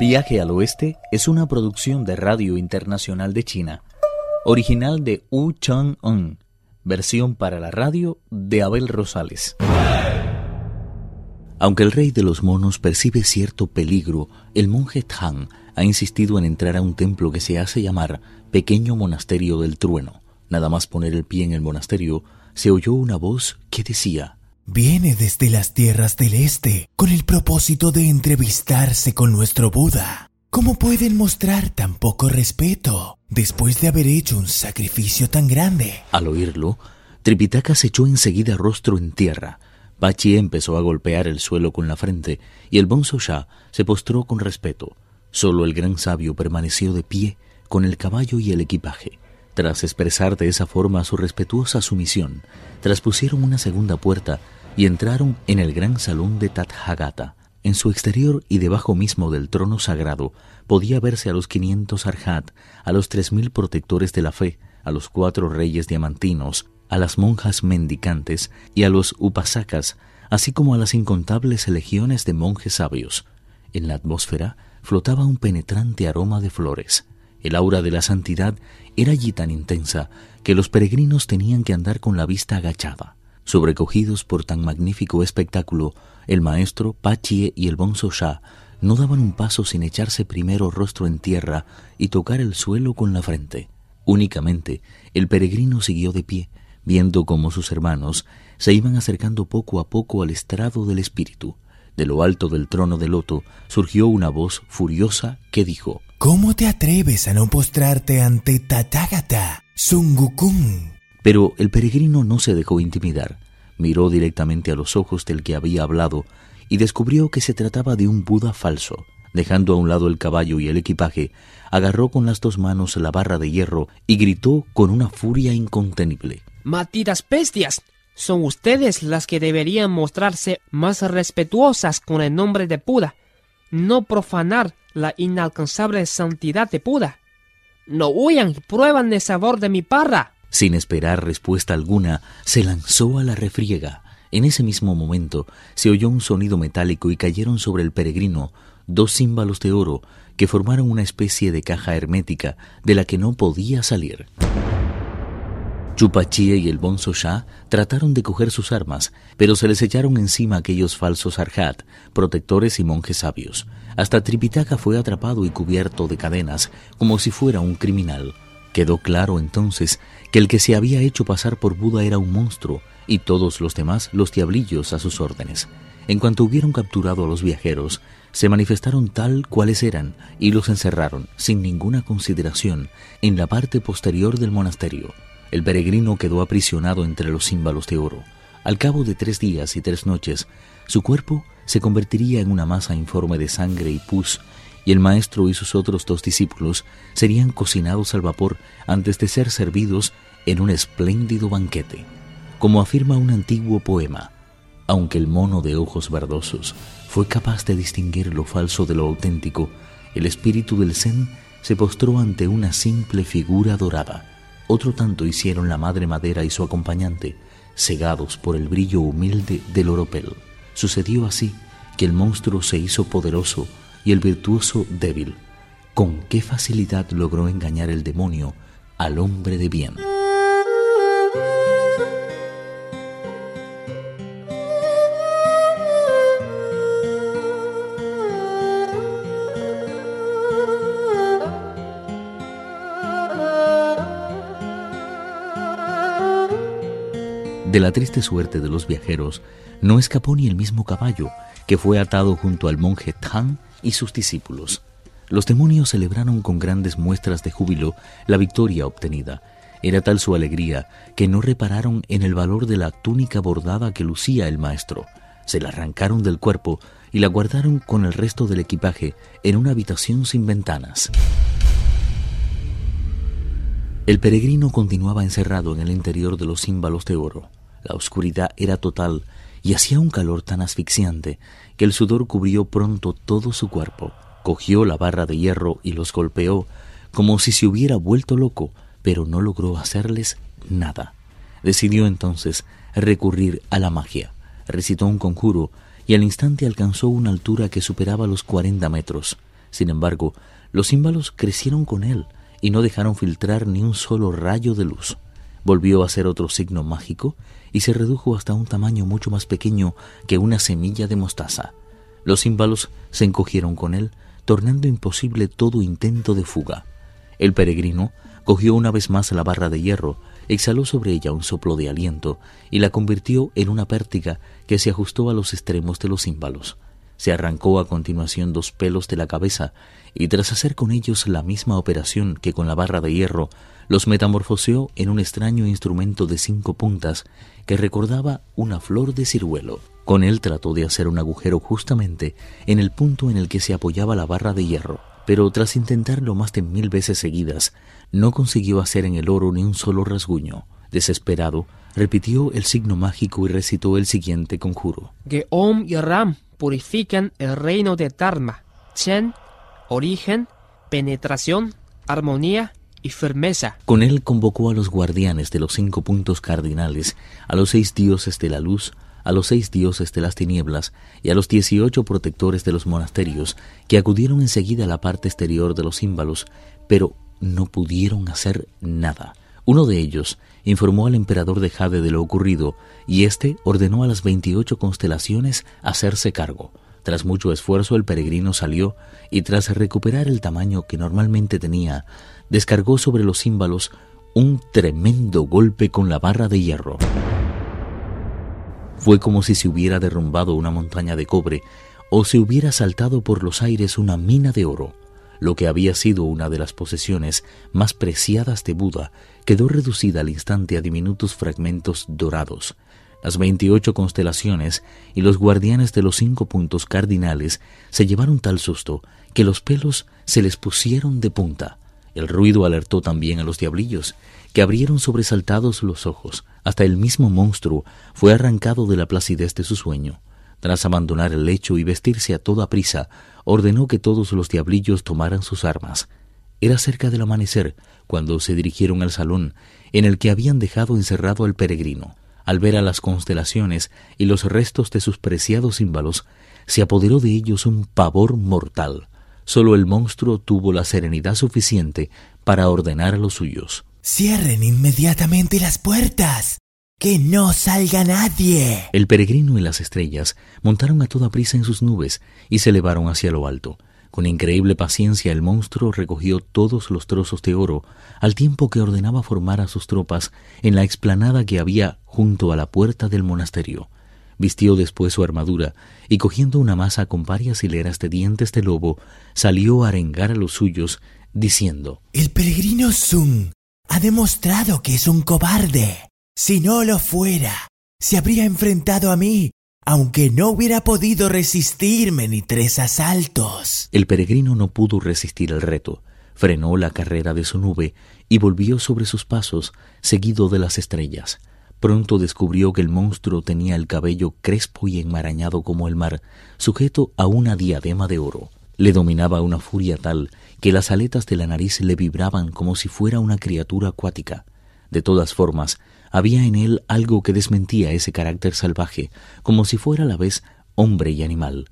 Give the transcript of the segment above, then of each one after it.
Viaje al Oeste es una producción de Radio Internacional de China, original de Wu Chang-un, versión para la radio de Abel Rosales. Aunque el rey de los monos percibe cierto peligro, el monje Tang ha insistido en entrar a un templo que se hace llamar Pequeño Monasterio del Trueno. Nada más poner el pie en el monasterio, se oyó una voz que decía Viene desde las tierras del este con el propósito de entrevistarse con nuestro Buda. ¿Cómo pueden mostrar tan poco respeto después de haber hecho un sacrificio tan grande? Al oírlo, Tripitaka se echó enseguida rostro en tierra. Bachi empezó a golpear el suelo con la frente y el Bonzo Shah se postró con respeto. Solo el gran sabio permaneció de pie con el caballo y el equipaje. Tras expresar de esa forma su respetuosa sumisión, traspusieron una segunda puerta y entraron en el gran salón de Tathagata. En su exterior y debajo mismo del trono sagrado podía verse a los quinientos arhat, a los tres mil protectores de la fe, a los cuatro reyes diamantinos, a las monjas mendicantes y a los upasakas, así como a las incontables legiones de monjes sabios. En la atmósfera flotaba un penetrante aroma de flores. El aura de la santidad era allí tan intensa que los peregrinos tenían que andar con la vista agachada. Sobrecogidos por tan magnífico espectáculo, el maestro, Pachie y el bonzo Shah no daban un paso sin echarse primero rostro en tierra y tocar el suelo con la frente. Únicamente el peregrino siguió de pie, viendo cómo sus hermanos se iban acercando poco a poco al estrado del espíritu. De lo alto del trono de loto surgió una voz furiosa que dijo ¿Cómo te atreves a no postrarte ante Tathagata, Sungukun? Pero el peregrino no se dejó intimidar. Miró directamente a los ojos del que había hablado y descubrió que se trataba de un Buda falso. Dejando a un lado el caballo y el equipaje, agarró con las dos manos la barra de hierro y gritó con una furia incontenible. ¡Malditas bestias! Son ustedes las que deberían mostrarse más respetuosas con el nombre de Buda, no profanar la inalcanzable santidad de Buda. No huyan y prueban el sabor de mi parra. Sin esperar respuesta alguna, se lanzó a la refriega. En ese mismo momento se oyó un sonido metálico y cayeron sobre el peregrino dos címbalos de oro que formaron una especie de caja hermética de la que no podía salir. Chupachie y el Bonzo Shah trataron de coger sus armas, pero se les echaron encima aquellos falsos arhat, protectores y monjes sabios. Hasta Tripitaka fue atrapado y cubierto de cadenas, como si fuera un criminal. Quedó claro entonces que el que se había hecho pasar por Buda era un monstruo y todos los demás los diablillos a sus órdenes. En cuanto hubieron capturado a los viajeros, se manifestaron tal cuales eran y los encerraron, sin ninguna consideración, en la parte posterior del monasterio. El peregrino quedó aprisionado entre los címbalos de oro. Al cabo de tres días y tres noches, su cuerpo se convertiría en una masa informe de sangre y pus, y el maestro y sus otros dos discípulos serían cocinados al vapor antes de ser servidos en un espléndido banquete. Como afirma un antiguo poema, aunque el mono de ojos verdosos fue capaz de distinguir lo falso de lo auténtico, el espíritu del Zen se postró ante una simple figura dorada. Otro tanto hicieron la madre madera y su acompañante, cegados por el brillo humilde del oropel. Sucedió así que el monstruo se hizo poderoso y el virtuoso débil. Con qué facilidad logró engañar el demonio al hombre de bien. De la triste suerte de los viajeros no escapó ni el mismo caballo, que fue atado junto al monje Tang y sus discípulos. Los demonios celebraron con grandes muestras de júbilo la victoria obtenida. Era tal su alegría que no repararon en el valor de la túnica bordada que lucía el maestro. Se la arrancaron del cuerpo y la guardaron con el resto del equipaje en una habitación sin ventanas. El peregrino continuaba encerrado en el interior de los címbalos de oro. La oscuridad era total y hacía un calor tan asfixiante que el sudor cubrió pronto todo su cuerpo. Cogió la barra de hierro y los golpeó como si se hubiera vuelto loco, pero no logró hacerles nada. Decidió entonces recurrir a la magia. Recitó un conjuro y al instante alcanzó una altura que superaba los cuarenta metros. Sin embargo, los címbalos crecieron con él y no dejaron filtrar ni un solo rayo de luz. Volvió a ser otro signo mágico y se redujo hasta un tamaño mucho más pequeño que una semilla de mostaza. Los címbalos se encogieron con él, tornando imposible todo intento de fuga. El peregrino cogió una vez más la barra de hierro, exhaló sobre ella un soplo de aliento y la convirtió en una pértiga que se ajustó a los extremos de los címbalos. Se arrancó a continuación dos pelos de la cabeza y tras hacer con ellos la misma operación que con la barra de hierro, los metamorfoseó en un extraño instrumento de cinco puntas que recordaba una flor de ciruelo. Con él trató de hacer un agujero justamente en el punto en el que se apoyaba la barra de hierro, pero tras intentarlo más de mil veces seguidas, no consiguió hacer en el oro ni un solo rasguño. Desesperado, repitió el signo mágico y recitó el siguiente conjuro. Que Om y Ram purifican el reino de Dharma. Chen, origen, penetración, armonía y firmeza. Con él convocó a los guardianes de los cinco puntos cardinales, a los seis dioses de la luz, a los seis dioses de las tinieblas y a los dieciocho protectores de los monasterios, que acudieron enseguida a la parte exterior de los símbolos, pero no pudieron hacer nada. Uno de ellos informó al emperador de Jade de lo ocurrido y éste ordenó a las veintiocho constelaciones hacerse cargo. Tras mucho esfuerzo el peregrino salió y tras recuperar el tamaño que normalmente tenía, descargó sobre los címbalos un tremendo golpe con la barra de hierro. Fue como si se hubiera derrumbado una montaña de cobre o se hubiera saltado por los aires una mina de oro. Lo que había sido una de las posesiones más preciadas de Buda quedó reducida al instante a diminutos fragmentos dorados. Las veintiocho constelaciones y los guardianes de los cinco puntos cardinales se llevaron tal susto que los pelos se les pusieron de punta. El ruido alertó también a los diablillos, que abrieron sobresaltados los ojos. Hasta el mismo monstruo fue arrancado de la placidez de su sueño. Tras abandonar el lecho y vestirse a toda prisa, ordenó que todos los diablillos tomaran sus armas. Era cerca del amanecer cuando se dirigieron al salón en el que habían dejado encerrado al peregrino. Al ver a las constelaciones y los restos de sus preciados símbolos, se apoderó de ellos un pavor mortal. Solo el monstruo tuvo la serenidad suficiente para ordenar a los suyos. Cierren inmediatamente las puertas. Que no salga nadie. El peregrino y las estrellas montaron a toda prisa en sus nubes y se elevaron hacia lo alto. Con increíble paciencia el monstruo recogió todos los trozos de oro, al tiempo que ordenaba formar a sus tropas en la explanada que había junto a la puerta del monasterio. Vistió después su armadura y cogiendo una masa con varias hileras de dientes de lobo, salió a arengar a los suyos, diciendo El peregrino Sun ha demostrado que es un cobarde. Si no lo fuera, se habría enfrentado a mí, aunque no hubiera podido resistirme ni tres asaltos. El peregrino no pudo resistir el reto, frenó la carrera de su nube y volvió sobre sus pasos, seguido de las estrellas. Pronto descubrió que el monstruo tenía el cabello crespo y enmarañado como el mar, sujeto a una diadema de oro. Le dominaba una furia tal que las aletas de la nariz le vibraban como si fuera una criatura acuática. De todas formas, había en él algo que desmentía ese carácter salvaje, como si fuera a la vez hombre y animal.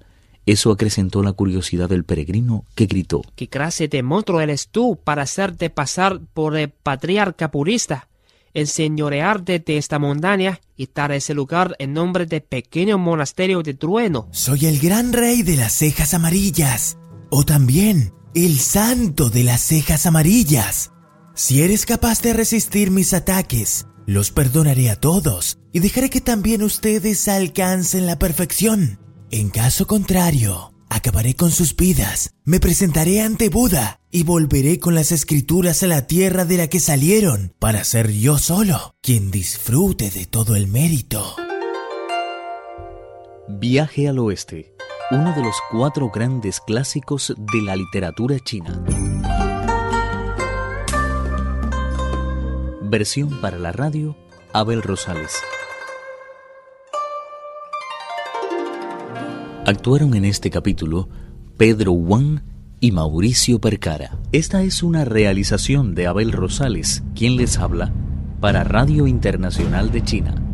Eso acrecentó la curiosidad del peregrino, que gritó ¿Qué clase de monstruo eres tú para hacerte pasar por el patriarca purista? enseñorearte de esta montaña y dar ese lugar en nombre de pequeño monasterio de trueno. Soy el gran rey de las cejas amarillas, o también el santo de las cejas amarillas. Si eres capaz de resistir mis ataques, los perdonaré a todos y dejaré que también ustedes alcancen la perfección. En caso contrario, acabaré con sus vidas, me presentaré ante Buda y volveré con las escrituras a la tierra de la que salieron para ser yo solo quien disfrute de todo el mérito. Viaje al oeste, uno de los cuatro grandes clásicos de la literatura china. Versión para la radio, Abel Rosales. Actuaron en este capítulo Pedro Wang y Mauricio Percara. Esta es una realización de Abel Rosales, quien les habla, para Radio Internacional de China.